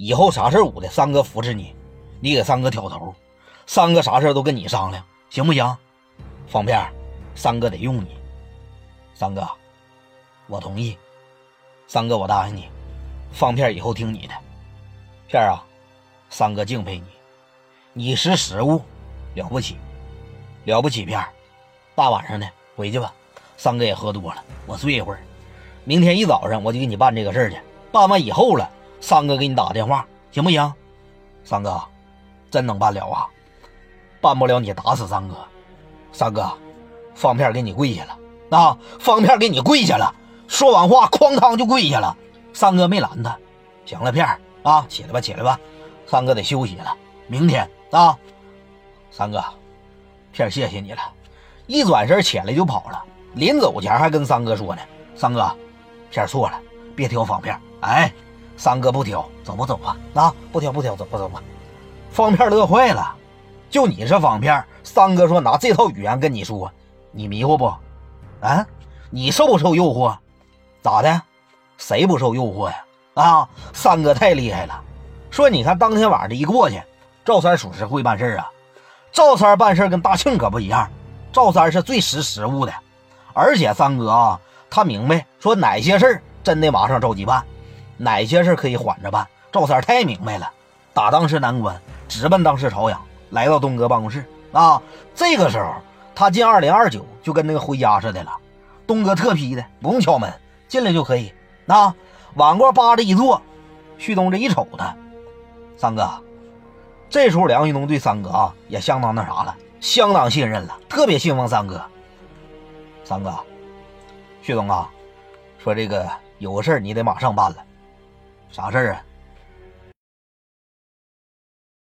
以后啥事捂的，三哥扶持你，你给三哥挑头，三哥啥事都跟你商量，行不行？方片，三哥得用你。三哥，我同意。三哥，我答应你，方片以后听你的。片儿啊，三哥敬佩你，你识时务，了不起，了不起。片儿，大晚上的回去吧，三哥也喝多了，我睡一会儿。明天一早上我就给你办这个事儿去，办完以后了，三哥给你打个电话，行不行？三哥，真能办了啊！办不了你打死三哥。三哥，方片给你跪下了。啊！方片给你跪下了，说完话，哐当就跪下了。三哥没拦他，行了，片儿啊，起来吧，起来吧，三哥得休息了，明天啊。三哥，片儿谢谢你了。一转身起来就跑了，临走前还跟三哥说呢：“三哥，片儿错了，别挑方片。”哎，三哥不挑，走吧，走吧，啊，不挑不挑，走吧，走吧。方片乐坏了，就你这方片，三哥说拿这套语言跟你说，你迷糊不？啊，你受不受诱惑？咋的？谁不受诱惑呀？啊，三哥太厉害了。说你看当天晚上这一过去，赵三属实会办事啊。赵三办事跟大庆可不一样，赵三是最识时务的。而且三哥啊，他明白说哪些事真得马上着急办，哪些事可以缓着办。赵三太明白了，打当时南关，直奔当时朝阳，来到东哥办公室啊。这个时候。他进二零二九就跟那个回家似的了，东哥特批的，不用敲门，进来就可以。那碗锅扒着一坐，旭东这一瞅他，三哥，这时候梁旭东对三哥啊也相当那啥了，相当信任了，特别信奉三哥。三哥，旭东啊，说这个有个事儿你得马上办了，啥事儿啊？